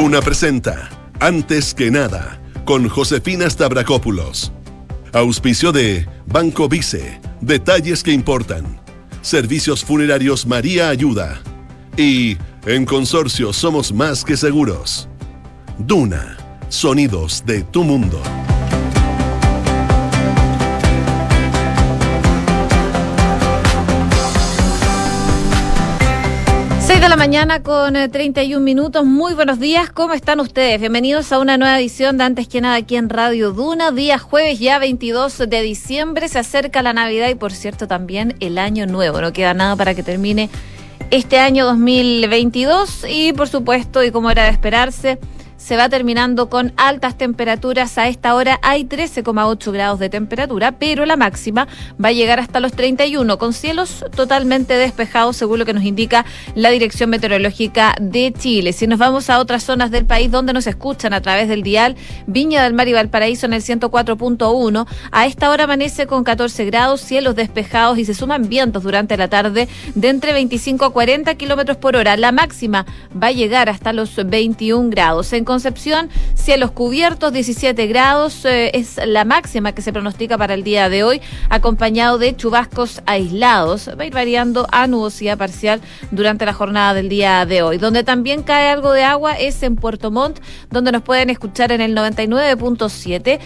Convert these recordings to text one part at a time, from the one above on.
Duna presenta Antes que nada con Josefina Stavrakopoulos. Auspicio de Banco Vice, detalles que importan. Servicios funerarios María Ayuda. Y en Consorcio Somos Más que Seguros. Duna, sonidos de tu mundo. La mañana con 31 eh, minutos. Muy buenos días, ¿cómo están ustedes? Bienvenidos a una nueva edición de Antes que nada aquí en Radio Duna. Día jueves ya 22 de diciembre. Se acerca la Navidad y por cierto también el año nuevo. No queda nada para que termine este año 2022 y por supuesto y como era de esperarse se va terminando con altas temperaturas. A esta hora hay 13,8 grados de temperatura, pero la máxima va a llegar hasta los 31, con cielos totalmente despejados, según lo que nos indica la Dirección Meteorológica de Chile. Si nos vamos a otras zonas del país donde nos escuchan a través del dial, Viña del Mar y Valparaíso en el 104.1, a esta hora amanece con 14 grados, cielos despejados y se suman vientos durante la tarde de entre 25 a 40 kilómetros por hora. La máxima va a llegar hasta los 21 grados. Concepción, cielos cubiertos, 17 grados, eh, es la máxima que se pronostica para el día de hoy, acompañado de chubascos aislados. Va a ir variando a nubosidad parcial durante la jornada del día de hoy. Donde también cae algo de agua es en Puerto Montt, donde nos pueden escuchar en el 99.7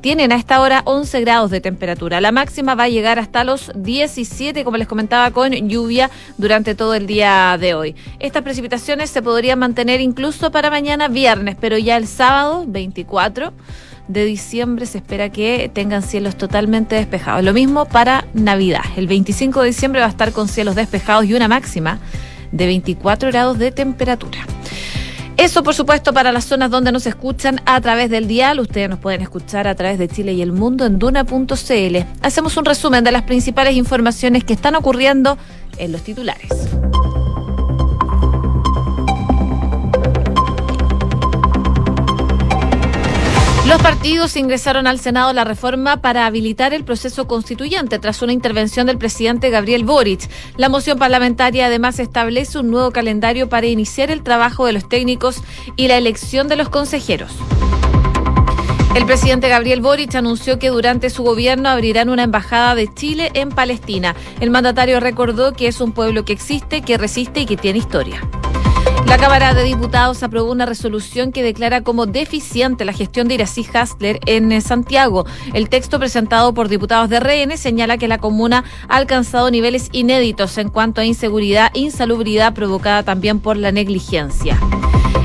tienen a esta hora 11 grados de temperatura. La máxima va a llegar hasta los 17, como les comentaba, con lluvia durante todo el día de hoy. Estas precipitaciones se podrían mantener incluso para mañana viernes, pero ya el sábado 24 de diciembre se espera que tengan cielos totalmente despejados. Lo mismo para Navidad. El 25 de diciembre va a estar con cielos despejados y una máxima de 24 grados de temperatura. Eso, por supuesto, para las zonas donde nos escuchan a través del dial. Ustedes nos pueden escuchar a través de Chile y el mundo en duna.cl. Hacemos un resumen de las principales informaciones que están ocurriendo en los titulares. Los partidos ingresaron al Senado la reforma para habilitar el proceso constituyente tras una intervención del presidente Gabriel Boric. La moción parlamentaria además establece un nuevo calendario para iniciar el trabajo de los técnicos y la elección de los consejeros. El presidente Gabriel Boric anunció que durante su gobierno abrirán una embajada de Chile en Palestina. El mandatario recordó que es un pueblo que existe, que resiste y que tiene historia. La Cámara de Diputados aprobó una resolución que declara como deficiente la gestión de Irací Hasler en eh, Santiago. El texto presentado por diputados de RN señala que la comuna ha alcanzado niveles inéditos en cuanto a inseguridad e insalubridad provocada también por la negligencia.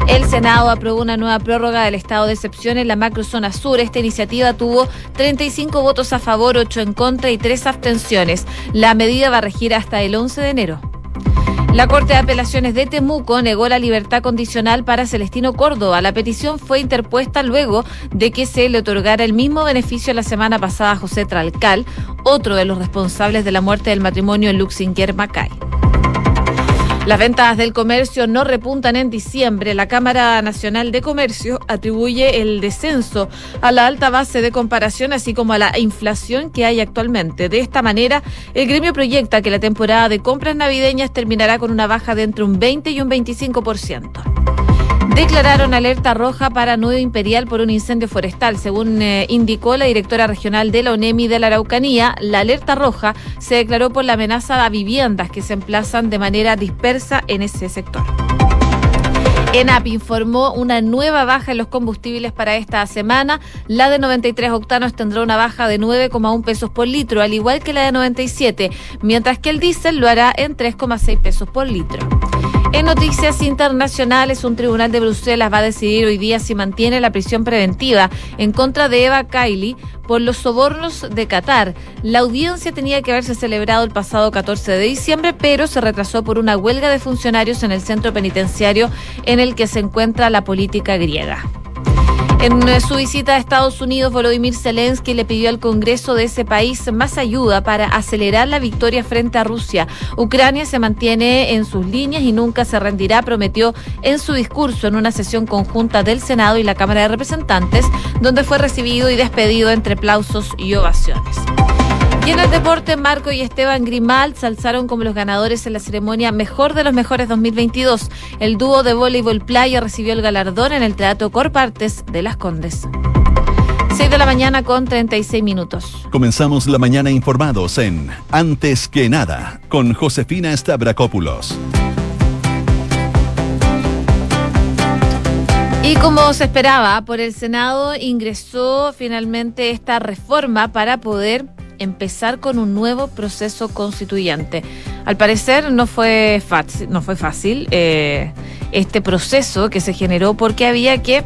El Senado aprobó una nueva prórroga del estado de excepción en la macrozona sur. Esta iniciativa tuvo 35 votos a favor, 8 en contra y 3 abstenciones. La medida va a regir hasta el 11 de enero. La Corte de Apelaciones de Temuco negó la libertad condicional para Celestino Córdoba. La petición fue interpuesta luego de que se le otorgara el mismo beneficio la semana pasada a José Tralcal, otro de los responsables de la muerte del matrimonio en Luxinger Macay. Las ventas del comercio no repuntan en diciembre. La Cámara Nacional de Comercio atribuye el descenso a la alta base de comparación, así como a la inflación que hay actualmente. De esta manera, el gremio proyecta que la temporada de compras navideñas terminará con una baja de entre un 20 y un 25%. Declararon alerta roja para Nuevo Imperial por un incendio forestal. Según eh, indicó la directora regional de la ONEMI de la Araucanía, la alerta roja se declaró por la amenaza a viviendas que se emplazan de manera dispersa en ese sector. ENAP informó una nueva baja en los combustibles para esta semana. La de 93 octanos tendrá una baja de 9,1 pesos por litro, al igual que la de 97, mientras que el diésel lo hará en 3,6 pesos por litro. En noticias internacionales, un tribunal de Bruselas va a decidir hoy día si mantiene la prisión preventiva en contra de Eva Kaili por los sobornos de Qatar. La audiencia tenía que haberse celebrado el pasado 14 de diciembre, pero se retrasó por una huelga de funcionarios en el centro penitenciario en el que se encuentra la política griega. En su visita a Estados Unidos, Volodymyr Zelensky le pidió al Congreso de ese país más ayuda para acelerar la victoria frente a Rusia. Ucrania se mantiene en sus líneas y nunca se rendirá, prometió en su discurso en una sesión conjunta del Senado y la Cámara de Representantes, donde fue recibido y despedido entre aplausos y ovaciones. Y en el deporte, Marco y Esteban Grimal se alzaron como los ganadores en la ceremonia Mejor de los Mejores 2022. El dúo de voleibol playa recibió el galardón en el Teatro Corpartes de Las Condes. 6 de la mañana con 36 minutos. Comenzamos la mañana informados en Antes que nada con Josefina Stavrakopoulos. Y como se esperaba, por el Senado ingresó finalmente esta reforma para poder empezar con un nuevo proceso constituyente. Al parecer no fue fácil, no fue fácil eh, este proceso que se generó porque había que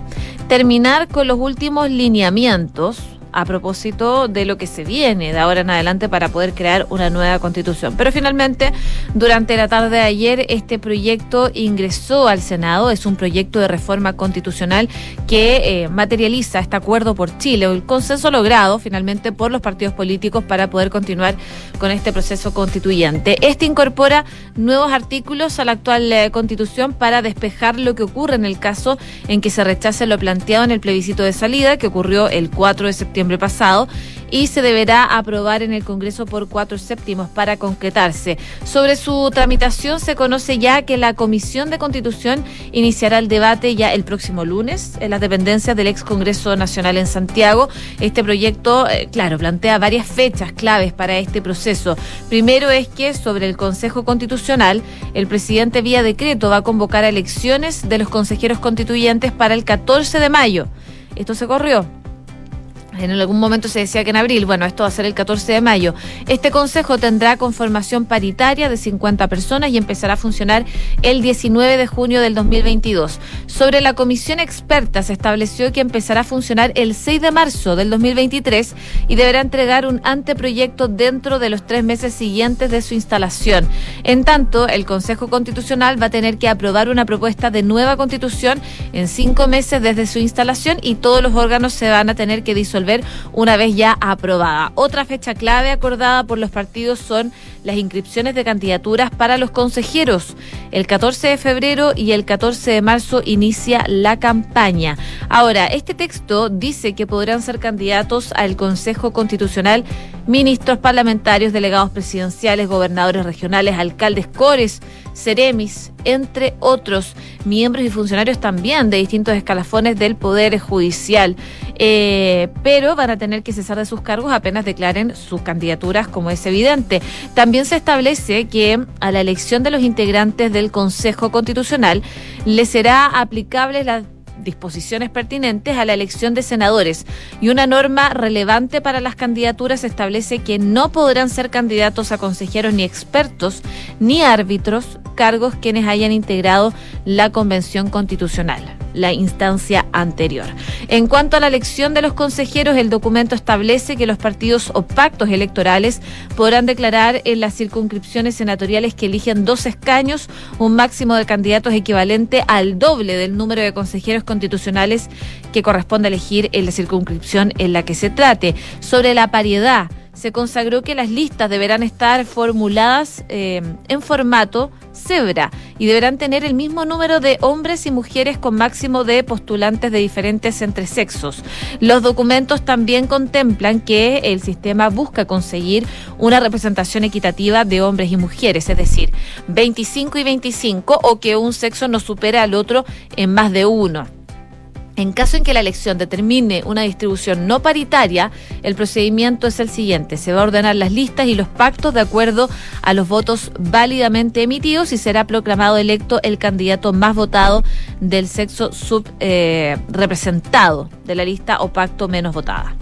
terminar con los últimos lineamientos a propósito de lo que se viene de ahora en adelante para poder crear una nueva constitución. Pero finalmente, durante la tarde de ayer, este proyecto ingresó al Senado. Es un proyecto de reforma constitucional que eh, materializa este acuerdo por Chile, o el consenso logrado finalmente por los partidos políticos para poder continuar con este proceso constituyente. Este incorpora nuevos artículos a la actual eh, constitución para despejar lo que ocurre en el caso en que se rechace lo planteado en el plebiscito de salida que ocurrió el 4 de septiembre pasado y se deberá aprobar en el Congreso por cuatro séptimos para concretarse. Sobre su tramitación se conoce ya que la Comisión de Constitución iniciará el debate ya el próximo lunes en las dependencias del ex Congreso Nacional en Santiago. Este proyecto, eh, claro, plantea varias fechas claves para este proceso. Primero es que sobre el Consejo Constitucional, el presidente vía decreto va a convocar a elecciones de los consejeros constituyentes para el 14 de mayo. Esto se corrió en algún momento se decía que en abril, bueno, esto va a ser el 14 de mayo. Este consejo tendrá conformación paritaria de 50 personas y empezará a funcionar el 19 de junio del 2022. Sobre la comisión experta se estableció que empezará a funcionar el 6 de marzo del 2023 y deberá entregar un anteproyecto dentro de los tres meses siguientes de su instalación. En tanto, el Consejo Constitucional va a tener que aprobar una propuesta de nueva constitución en cinco meses desde su instalación y todos los órganos se van a tener que disolver una vez ya aprobada. Otra fecha clave acordada por los partidos son las inscripciones de candidaturas para los consejeros. El 14 de febrero y el 14 de marzo inicia la campaña. Ahora, este texto dice que podrán ser candidatos al Consejo Constitucional ministros parlamentarios, delegados presidenciales, gobernadores regionales, alcaldes, cores, seremis, entre otros miembros y funcionarios también de distintos escalafones del Poder Judicial. Eh, pero van a tener que cesar de sus cargos apenas declaren sus candidaturas, como es evidente. También se establece que a la elección de los integrantes del Consejo Constitucional le será aplicable la disposiciones pertinentes a la elección de senadores y una norma relevante para las candidaturas establece que no podrán ser candidatos a consejeros ni expertos ni árbitros cargos quienes hayan integrado la Convención Constitucional la instancia anterior. En cuanto a la elección de los consejeros, el documento establece que los partidos o pactos electorales podrán declarar en las circunscripciones senatoriales que eligen dos escaños un máximo de candidatos equivalente al doble del número de consejeros constitucionales que corresponde elegir en la circunscripción en la que se trate. Sobre la paridad, se consagró que las listas deberán estar formuladas eh, en formato cebra y deberán tener el mismo número de hombres y mujeres con máximo de postulantes de diferentes entre sexos. Los documentos también contemplan que el sistema busca conseguir una representación equitativa de hombres y mujeres, es decir, 25 y 25 o que un sexo no supera al otro en más de uno. En caso en que la elección determine una distribución no paritaria, el procedimiento es el siguiente. Se va a ordenar las listas y los pactos de acuerdo a los votos válidamente emitidos y será proclamado electo el candidato más votado del sexo subrepresentado de la lista o pacto menos votada.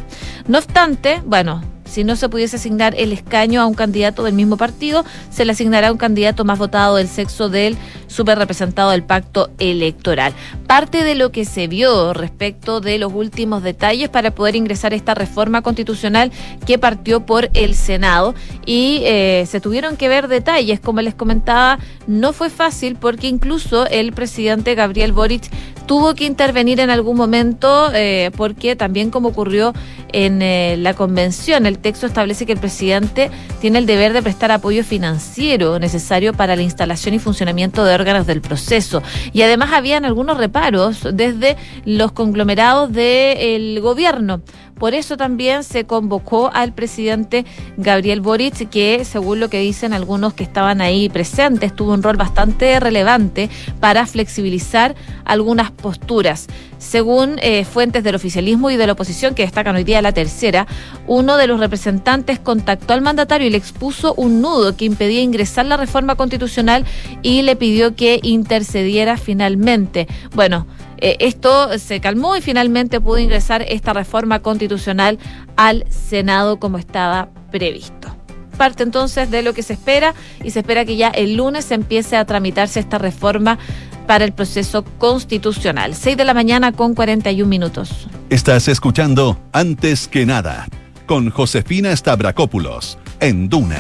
No obstante, bueno, si no se pudiese asignar el escaño a un candidato del mismo partido, se le asignará un candidato más votado del sexo del superrepresentado del pacto electoral. Parte de lo que se vio respecto de los últimos detalles para poder ingresar esta reforma constitucional que partió por el Senado y eh, se tuvieron que ver detalles, como les comentaba, no fue fácil porque incluso el presidente Gabriel Boric tuvo que intervenir en algún momento eh, porque también como ocurrió en eh, la convención. El texto establece que el presidente tiene el deber de prestar apoyo financiero necesario para la instalación y funcionamiento de órganos del proceso. Y además habían algunos reparos desde los conglomerados del gobierno. Por eso también se convocó al presidente Gabriel Boric, que según lo que dicen algunos que estaban ahí presentes, tuvo un rol bastante relevante para flexibilizar algunas posturas. Según eh, fuentes del oficialismo y de la oposición que destacan hoy día la tercera, uno de los representantes contactó al mandatario y le expuso un nudo que impedía ingresar la reforma constitucional y le pidió que intercediera finalmente. Bueno, eh, esto se calmó y finalmente pudo ingresar esta reforma constitucional al Senado como estaba previsto. Parte entonces de lo que se espera y se espera que ya el lunes empiece a tramitarse esta reforma para el proceso constitucional. 6 de la mañana con 41 minutos. Estás escuchando Antes que nada con Josefina Stavrakopoulos en Duna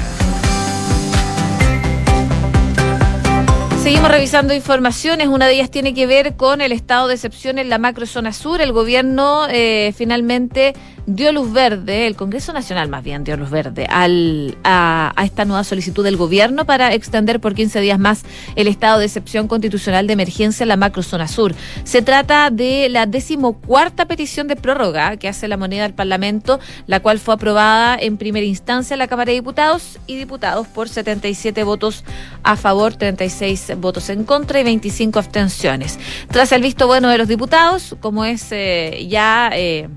Seguimos revisando informaciones. Una de ellas tiene que ver con el estado de excepción en la macrozona sur. El gobierno eh, finalmente dio luz verde, el Congreso Nacional más bien dio luz verde al, a, esta nueva solicitud del gobierno para extender por 15 días más el estado de excepción constitucional de emergencia en la macrozona sur. Se trata de la decimocuarta petición de prórroga que hace la moneda al Parlamento, la cual fue aprobada en primera instancia en la Cámara de Diputados y diputados por 77 votos a favor, 36 votos en contra y 25 abstenciones. Tras el visto bueno de los diputados, como es eh, ya eh,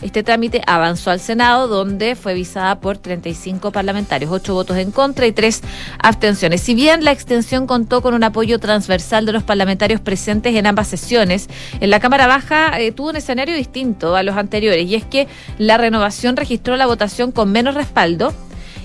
este trámite avanzó al Senado, donde fue visada por 35 parlamentarios, 8 votos en contra y 3 abstenciones. Si bien la extensión contó con un apoyo transversal de los parlamentarios presentes en ambas sesiones, en la Cámara Baja eh, tuvo un escenario distinto a los anteriores, y es que la renovación registró la votación con menos respaldo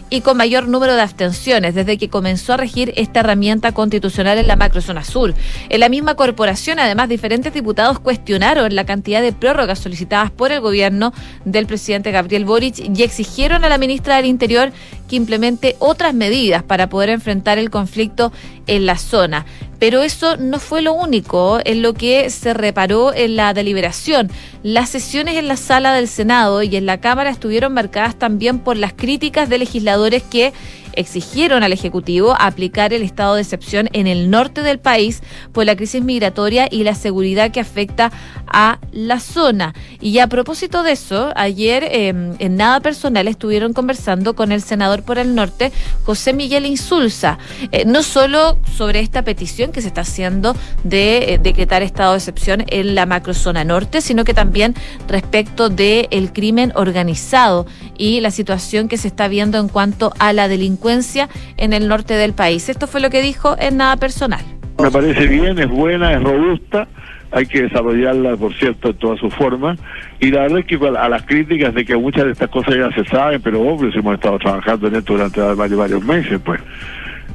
y con mayor número de abstenciones desde que comenzó a regir esta herramienta constitucional en la macrozona sur. En la misma corporación, además, diferentes diputados cuestionaron la cantidad de prórrogas solicitadas por el gobierno del presidente Gabriel Boric y exigieron a la ministra del Interior que implemente otras medidas para poder enfrentar el conflicto en la zona. Pero eso no fue lo único en lo que se reparó en la deliberación. Las sesiones en la sala del Senado y en la Cámara estuvieron marcadas también por las críticas de legisladores que exigieron al Ejecutivo aplicar el estado de excepción en el norte del país por la crisis migratoria y la seguridad que afecta a la zona. Y a propósito de eso, ayer em, en nada personal estuvieron conversando con el senador por el norte, José Miguel Insulza, eh, no solo sobre esta petición que se está haciendo de eh, decretar estado de excepción en la macrozona norte, sino que también respecto del el crimen organizado y la situación que se está viendo en cuanto a la delincuencia en el norte del país. Esto fue lo que dijo en nada personal. Me parece bien, es buena, es robusta, hay que desarrollarla, por cierto, en toda su forma. Y la verdad es que a las críticas de que muchas de estas cosas ya se saben, pero obvio, si hemos estado trabajando en esto durante varios, varios meses, pues.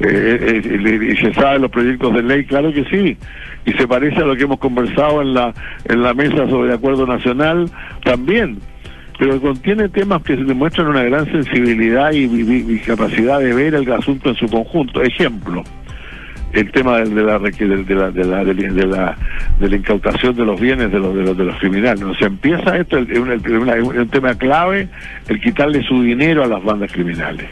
Eh, eh, y se saben los proyectos de ley, claro que sí. Y se parece a lo que hemos conversado en la, en la mesa sobre el acuerdo nacional también pero contiene temas que demuestran una gran sensibilidad y, capacidad de ver el asunto en su conjunto. Ejemplo, el tema de, la, de, la, de, la, de, la, de la incautación de los bienes de los, de los, de los criminales. Se empieza esto, es un, un, tema clave, el quitarle su dinero a las bandas criminales.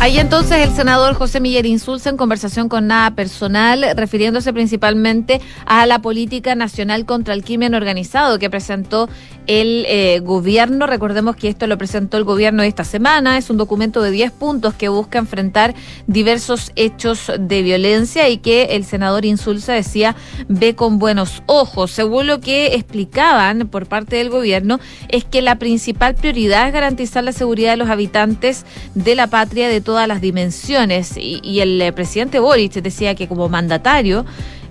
Ahí entonces el senador José Miguel Insulza en conversación con Nada Personal, refiriéndose principalmente a la política nacional contra el crimen organizado que presentó el eh, gobierno. Recordemos que esto lo presentó el gobierno esta semana. Es un documento de 10 puntos que busca enfrentar diversos hechos de violencia y que el senador Insulza decía ve con buenos ojos. Según lo que explicaban por parte del gobierno, es que la principal prioridad es garantizar la seguridad de los habitantes de la patria de todas las dimensiones. Y, el eh, presidente Boric decía que como mandatario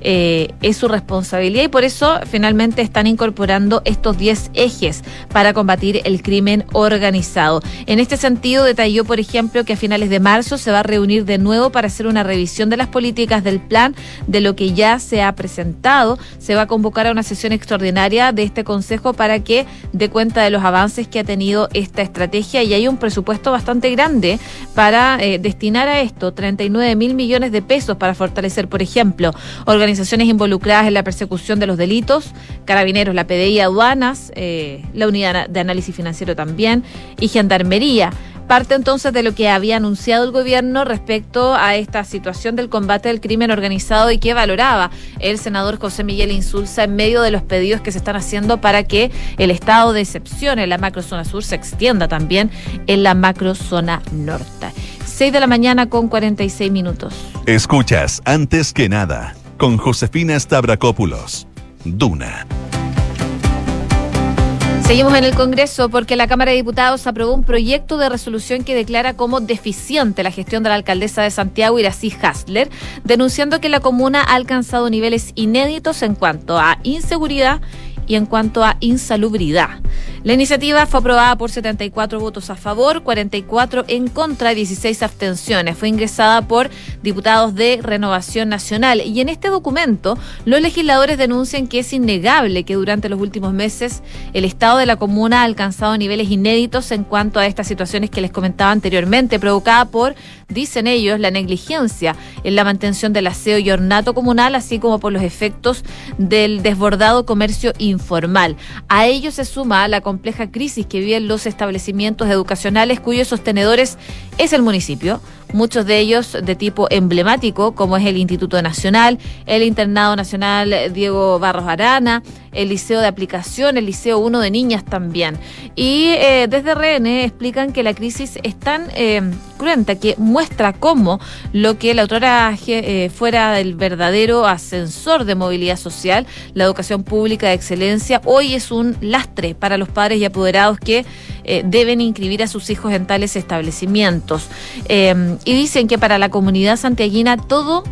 eh, es su responsabilidad y por eso finalmente están incorporando estos 10 ejes para combatir el crimen organizado. En este sentido, detalló, por ejemplo, que a finales de marzo se va a reunir de nuevo para hacer una revisión de las políticas del plan, de lo que ya se ha presentado. Se va a convocar a una sesión extraordinaria de este Consejo para que dé cuenta de los avances que ha tenido esta estrategia y hay un presupuesto bastante grande para eh, destinar a esto, 39 mil millones de pesos para fortalecer, por ejemplo, organizaciones organizaciones involucradas en la persecución de los delitos, Carabineros, la PDI, aduanas, eh, la Unidad de Análisis Financiero también y Gendarmería. Parte entonces de lo que había anunciado el gobierno respecto a esta situación del combate al crimen organizado y que valoraba el senador José Miguel Insulza en medio de los pedidos que se están haciendo para que el estado de excepción en la macrozona sur se extienda también en la macrozona norte. 6 de la mañana con 46 minutos. Escuchas antes que nada con Josefina Stavrakopoulos. Duna. Seguimos en el Congreso porque la Cámara de Diputados aprobó un proyecto de resolución que declara como deficiente la gestión de la alcaldesa de Santiago, Irací Hasler, denunciando que la comuna ha alcanzado niveles inéditos en cuanto a inseguridad y en cuanto a insalubridad. La iniciativa fue aprobada por 74 votos a favor, 44 en contra y 16 abstenciones. Fue ingresada por diputados de Renovación Nacional y en este documento los legisladores denuncian que es innegable que durante los últimos meses el Estado de la comuna ha alcanzado niveles inéditos en cuanto a estas situaciones que les comentaba anteriormente, provocada por, dicen ellos, la negligencia en la mantención del aseo y ornato comunal, así como por los efectos del desbordado comercio informal. A ello se suma la compleja crisis que viven los establecimientos educacionales cuyos sostenedores es el municipio, muchos de ellos de tipo emblemático, como es el Instituto Nacional, el Internado Nacional Diego Barros Arana, el Liceo de Aplicación, el Liceo 1 de Niñas también. Y eh, desde RN explican que la crisis es tan eh, cruenta que muestra cómo lo que la autora eh, fuera el verdadero ascensor de movilidad social, la educación pública de excelencia, hoy es un lastre para los padres y apoderados que deben inscribir a sus hijos en tales establecimientos. y dicen que para la comunidad santiaguina todo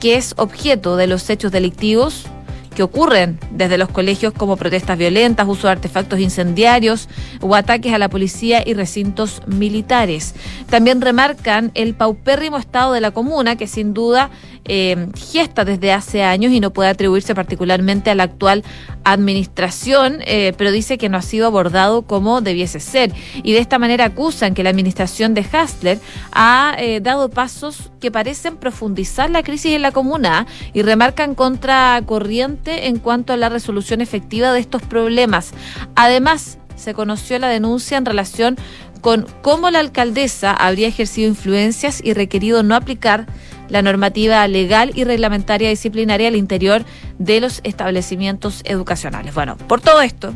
que es objeto de los hechos delictivos que ocurren desde los colegios como protestas violentas, uso de artefactos incendiarios o ataques a la policía y recintos militares. También remarcan el paupérrimo estado de la comuna, que sin duda eh, gesta desde hace años y no puede atribuirse particularmente a la actual administración, eh, pero dice que no ha sido abordado como debiese ser. Y de esta manera acusan que la administración de Hastler ha eh, dado pasos que parecen profundizar la crisis en la comuna y remarcan contracorriente en cuanto a la resolución efectiva de estos problemas. Además, se conoció la denuncia en relación con cómo la alcaldesa habría ejercido influencias y requerido no aplicar la normativa legal y reglamentaria disciplinaria al interior de los establecimientos educacionales. Bueno, por todo esto,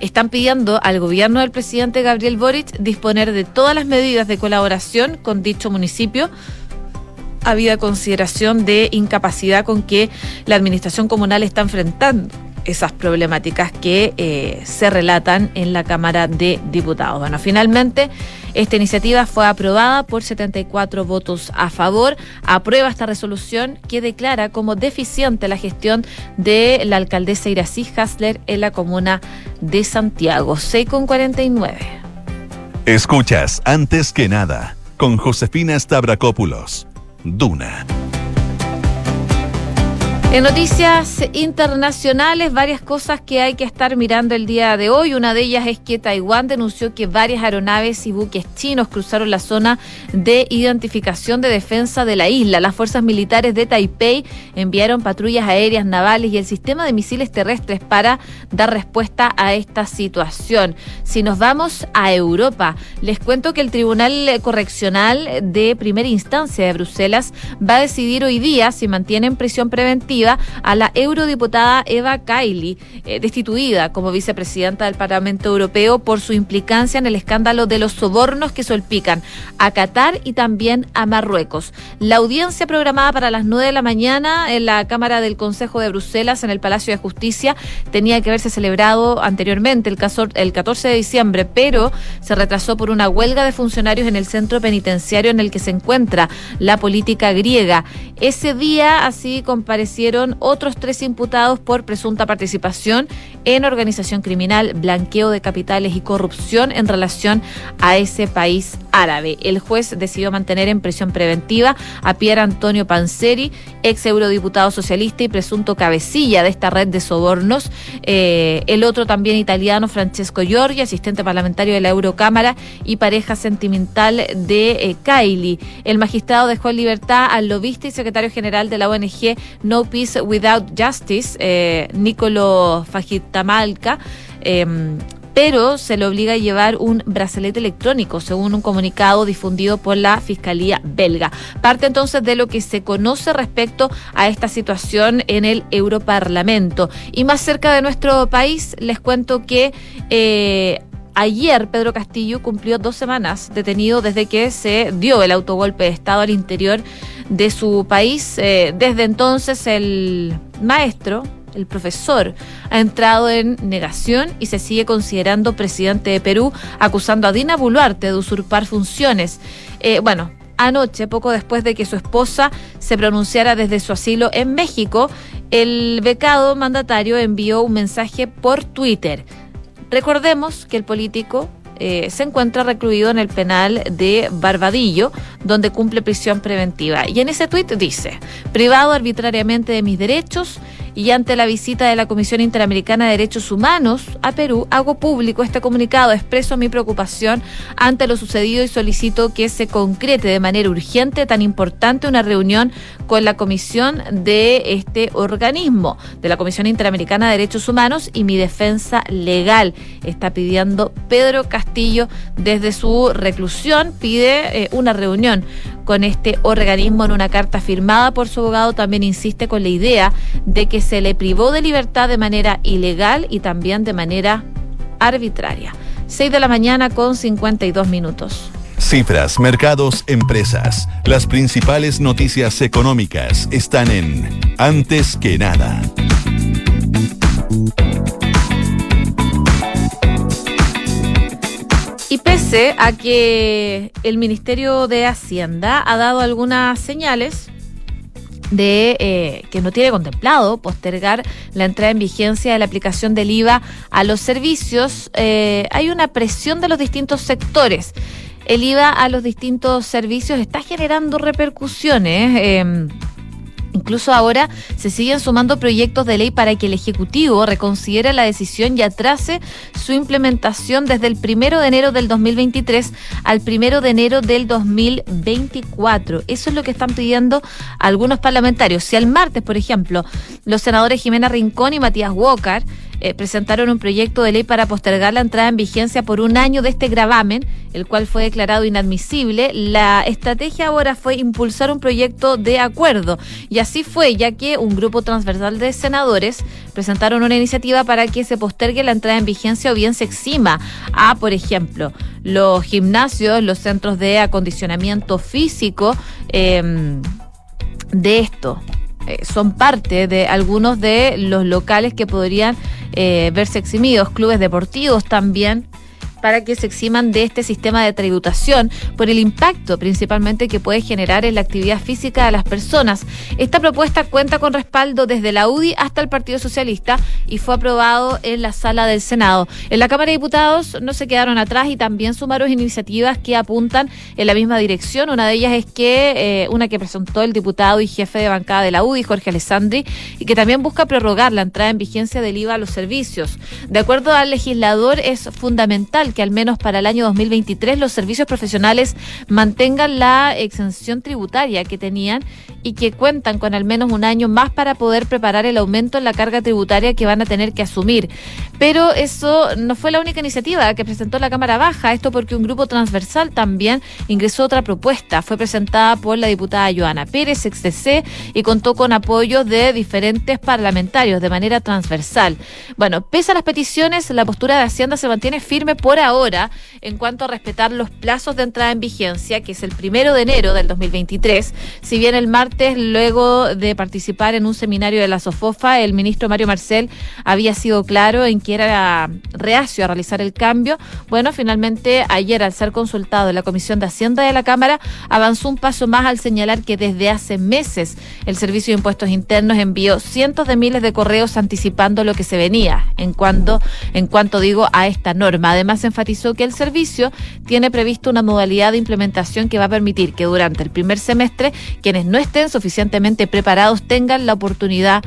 están pidiendo al gobierno del presidente Gabriel Boric disponer de todas las medidas de colaboración con dicho municipio habida consideración de incapacidad con que la administración comunal está enfrentando esas problemáticas que eh, se relatan en la Cámara de Diputados. Bueno, finalmente esta iniciativa fue aprobada por 74 votos a favor. Aprueba esta resolución que declara como deficiente la gestión de la alcaldesa Irací Hasler en la comuna de Santiago. 6 con 49. Escuchas antes que nada con Josefina Stavrakopoulos. Duna. En noticias internacionales, varias cosas que hay que estar mirando el día de hoy. Una de ellas es que Taiwán denunció que varias aeronaves y buques chinos cruzaron la zona de identificación de defensa de la isla. Las fuerzas militares de Taipei enviaron patrullas aéreas, navales y el sistema de misiles terrestres para dar respuesta a esta situación. Si nos vamos a Europa, les cuento que el Tribunal Correccional de Primera Instancia de Bruselas va a decidir hoy día si mantiene en prisión preventiva a la eurodiputada Eva Kaili, eh, destituida como vicepresidenta del Parlamento Europeo por su implicancia en el escándalo de los sobornos que solpican a Qatar y también a Marruecos. La audiencia programada para las 9 de la mañana en la Cámara del Consejo de Bruselas, en el Palacio de Justicia, tenía que haberse celebrado anteriormente, el, caso, el 14 de diciembre, pero se retrasó por una huelga de funcionarios en el centro penitenciario en el que se encuentra la política griega. Ese día así comparecieron otros tres imputados por presunta participación en organización criminal, blanqueo de capitales y corrupción en relación a ese país árabe. El juez decidió mantener en prisión preventiva a Pier Antonio Panseri, ex eurodiputado socialista y presunto cabecilla de esta red de sobornos. Eh, el otro también italiano, Francesco Giorgi, asistente parlamentario de la Eurocámara y pareja sentimental de eh, Kylie. El magistrado dejó en libertad al lobista y secretario general de la ONG No Peace Without Justice, eh, Nicolo Fajitamalca. Em, pero se le obliga a llevar un bracelete electrónico, según un comunicado difundido por la Fiscalía belga. Parte entonces de lo que se conoce respecto a esta situación en el Europarlamento. Y más cerca de nuestro país, les cuento que... Eh, Ayer Pedro Castillo cumplió dos semanas detenido desde que se dio el autogolpe de Estado al interior de su país. Eh, desde entonces el maestro el profesor, ha entrado en negación y se sigue considerando presidente de Perú, acusando a Dina Boluarte de usurpar funciones. Eh, bueno, anoche, poco después de que su esposa se pronunciara desde su asilo en México, el becado mandatario envió un mensaje por Twitter. Recordemos que el político eh, se encuentra recluido en el penal de Barbadillo, donde cumple prisión preventiva. Y en ese tuit dice, privado arbitrariamente de mis derechos, y ante la visita de la Comisión Interamericana de Derechos Humanos a Perú, hago público este comunicado, expreso mi preocupación ante lo sucedido y solicito que se concrete de manera urgente tan importante una reunión con la comisión de este organismo, de la Comisión Interamericana de Derechos Humanos y mi defensa legal. Está pidiendo Pedro Castillo desde su reclusión, pide eh, una reunión con este organismo en una carta firmada por su abogado. También insiste con la idea de que se le privó de libertad de manera ilegal y también de manera arbitraria. 6 de la mañana con 52 minutos. Cifras, mercados, empresas. Las principales noticias económicas están en Antes que nada. Y pese a que el Ministerio de Hacienda ha dado algunas señales, de eh, que no tiene contemplado postergar la entrada en vigencia de la aplicación del IVA a los servicios, eh, hay una presión de los distintos sectores. El IVA a los distintos servicios está generando repercusiones. Eh, Incluso ahora se siguen sumando proyectos de ley para que el Ejecutivo reconsidere la decisión y atrase su implementación desde el primero de enero del 2023 al primero de enero del 2024. Eso es lo que están pidiendo algunos parlamentarios. Si al martes, por ejemplo, los senadores Jimena Rincón y Matías Walker eh, presentaron un proyecto de ley para postergar la entrada en vigencia por un año de este gravamen, el cual fue declarado inadmisible. La estrategia ahora fue impulsar un proyecto de acuerdo. Y así fue, ya que un grupo transversal de senadores presentaron una iniciativa para que se postergue la entrada en vigencia o bien se exima a, por ejemplo, los gimnasios, los centros de acondicionamiento físico. Em, de esto. Eh, son parte de algunos de los locales que podrían eh, verse eximidos, clubes deportivos también para que se eximan de este sistema de tributación por el impacto principalmente que puede generar en la actividad física de las personas. Esta propuesta cuenta con respaldo desde la UDI hasta el Partido Socialista y fue aprobado en la sala del Senado. En la Cámara de Diputados no se quedaron atrás y también sumaron iniciativas que apuntan en la misma dirección. Una de ellas es que eh, una que presentó el diputado y jefe de bancada de la UDI, Jorge Alessandri, y que también busca prorrogar la entrada en vigencia del IVA a los servicios. De acuerdo al legislador, es fundamental que al menos para el año 2023 los servicios profesionales mantengan la exención tributaria que tenían y que cuentan con al menos un año más para poder preparar el aumento en la carga tributaria que van a tener que asumir. Pero eso no fue la única iniciativa que presentó la Cámara Baja, esto porque un grupo transversal también ingresó otra propuesta. Fue presentada por la diputada Joana Pérez, ex y contó con apoyos de diferentes parlamentarios de manera transversal. Bueno, pese a las peticiones, la postura de Hacienda se mantiene firme por ahora en cuanto a respetar los plazos de entrada en vigencia, que es el primero de enero del 2023. Si bien el martes, luego de participar en un seminario de la SOFOFA, el ministro Mario Marcel había sido claro en que era reacio a realizar el cambio, bueno, finalmente ayer al ser consultado en la Comisión de Hacienda de la Cámara, avanzó un paso más al señalar que desde hace meses el Servicio de Impuestos Internos envió cientos de miles de correos anticipando lo que se venía en cuanto, en cuanto digo a esta norma. Además enfatizó que el servicio tiene previsto una modalidad de implementación que va a permitir que durante el primer semestre quienes no estén suficientemente preparados tengan la oportunidad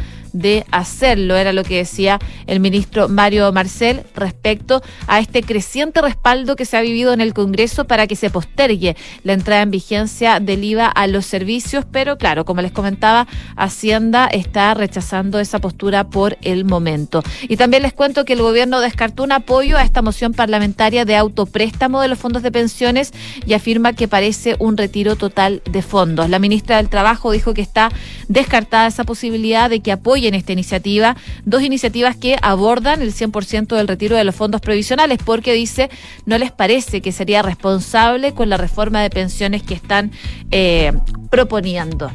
hacerlo. Era lo que decía el ministro Mario Marcel respecto a este creciente respaldo que se ha vivido en el Congreso para que se postergue la entrada en vigencia del IVA a los servicios. Pero claro, como les comentaba, Hacienda está rechazando esa postura por el momento. Y también les cuento que el gobierno descartó un apoyo a esta moción parlamentaria de autopréstamo de los fondos de pensiones y afirma que parece un retiro total de fondos. La ministra del Trabajo dijo que está descartada esa posibilidad de que apoye en esta iniciativa, dos iniciativas que abordan el 100% del retiro de los fondos provisionales, porque dice no les parece que sería responsable con la reforma de pensiones que están eh, proponiendo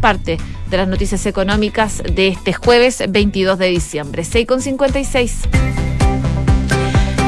parte de las noticias económicas de este jueves 22 de diciembre. 6,56.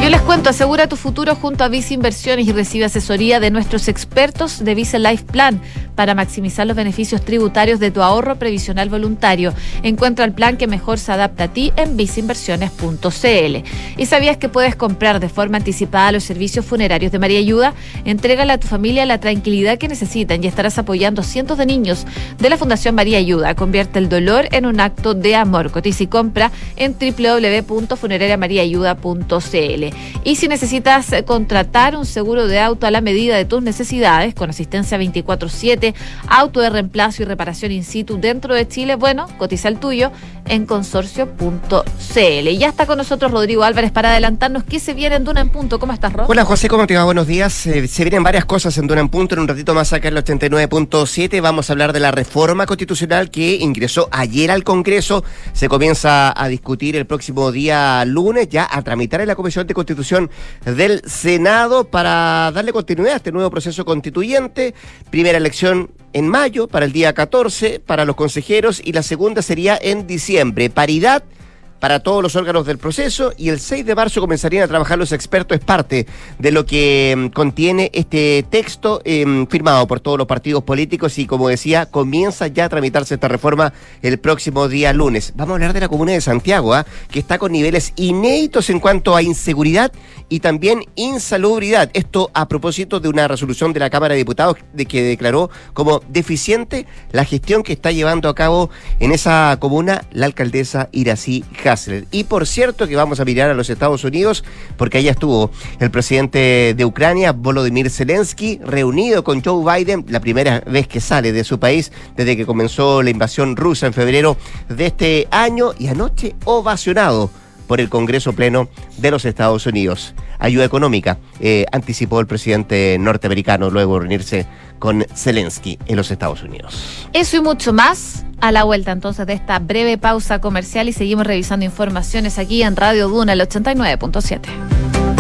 Yo les cuento, asegura tu futuro junto a Visa Inversiones y recibe asesoría de nuestros expertos de Visa Life Plan para maximizar los beneficios tributarios de tu ahorro previsional voluntario. Encuentra el plan que mejor se adapta a ti en visainversiones.cl. ¿Y sabías que puedes comprar de forma anticipada los servicios funerarios de María Ayuda? Entrégale a tu familia la tranquilidad que necesitan y estarás apoyando cientos de niños de la Fundación María Ayuda. Convierte el dolor en un acto de amor. Cotiza y compra en www.funerariamariaayuda.cl. Y si necesitas eh, contratar un seguro de auto a la medida de tus necesidades, con asistencia 24-7, auto de reemplazo y reparación in situ dentro de Chile, bueno, cotiza el tuyo en consorcio.cl. Y ya está con nosotros Rodrigo Álvarez para adelantarnos qué se viene en Duna en Punto. ¿Cómo estás, Rod? Hola, José, ¿cómo te va? Buenos días. Eh, se vienen varias cosas en Duna en Punto. En un ratito más acá en el 89.7 vamos a hablar de la reforma constitucional que ingresó ayer al Congreso. Se comienza a discutir el próximo día lunes, ya a tramitar en la Comisión de Constitución del Senado para darle continuidad a este nuevo proceso constituyente. Primera elección en mayo para el día 14 para los consejeros y la segunda sería en diciembre. Paridad para todos los órganos del proceso y el 6 de marzo comenzarían a trabajar los expertos. Es parte de lo que mm, contiene este texto em, firmado por todos los partidos políticos y como decía, comienza ya a tramitarse esta reforma el próximo día lunes. Vamos a hablar de la comuna de Santiago, ¿ah? que está con niveles inéditos en cuanto a inseguridad y también insalubridad. Esto a propósito de una resolución de la Cámara de Diputados de que declaró como deficiente la gestión que está llevando a cabo en esa comuna la alcaldesa Irací y por cierto que vamos a mirar a los Estados Unidos, porque allá estuvo el presidente de Ucrania, Volodymyr Zelensky, reunido con Joe Biden, la primera vez que sale de su país desde que comenzó la invasión rusa en febrero de este año, y anoche ovacionado por el Congreso Pleno de los Estados Unidos. Ayuda económica, eh, anticipó el presidente norteamericano luego de reunirse con Zelensky en los Estados Unidos. Eso y mucho más a la vuelta entonces de esta breve pausa comercial y seguimos revisando informaciones aquí en Radio Duna, el 89.7.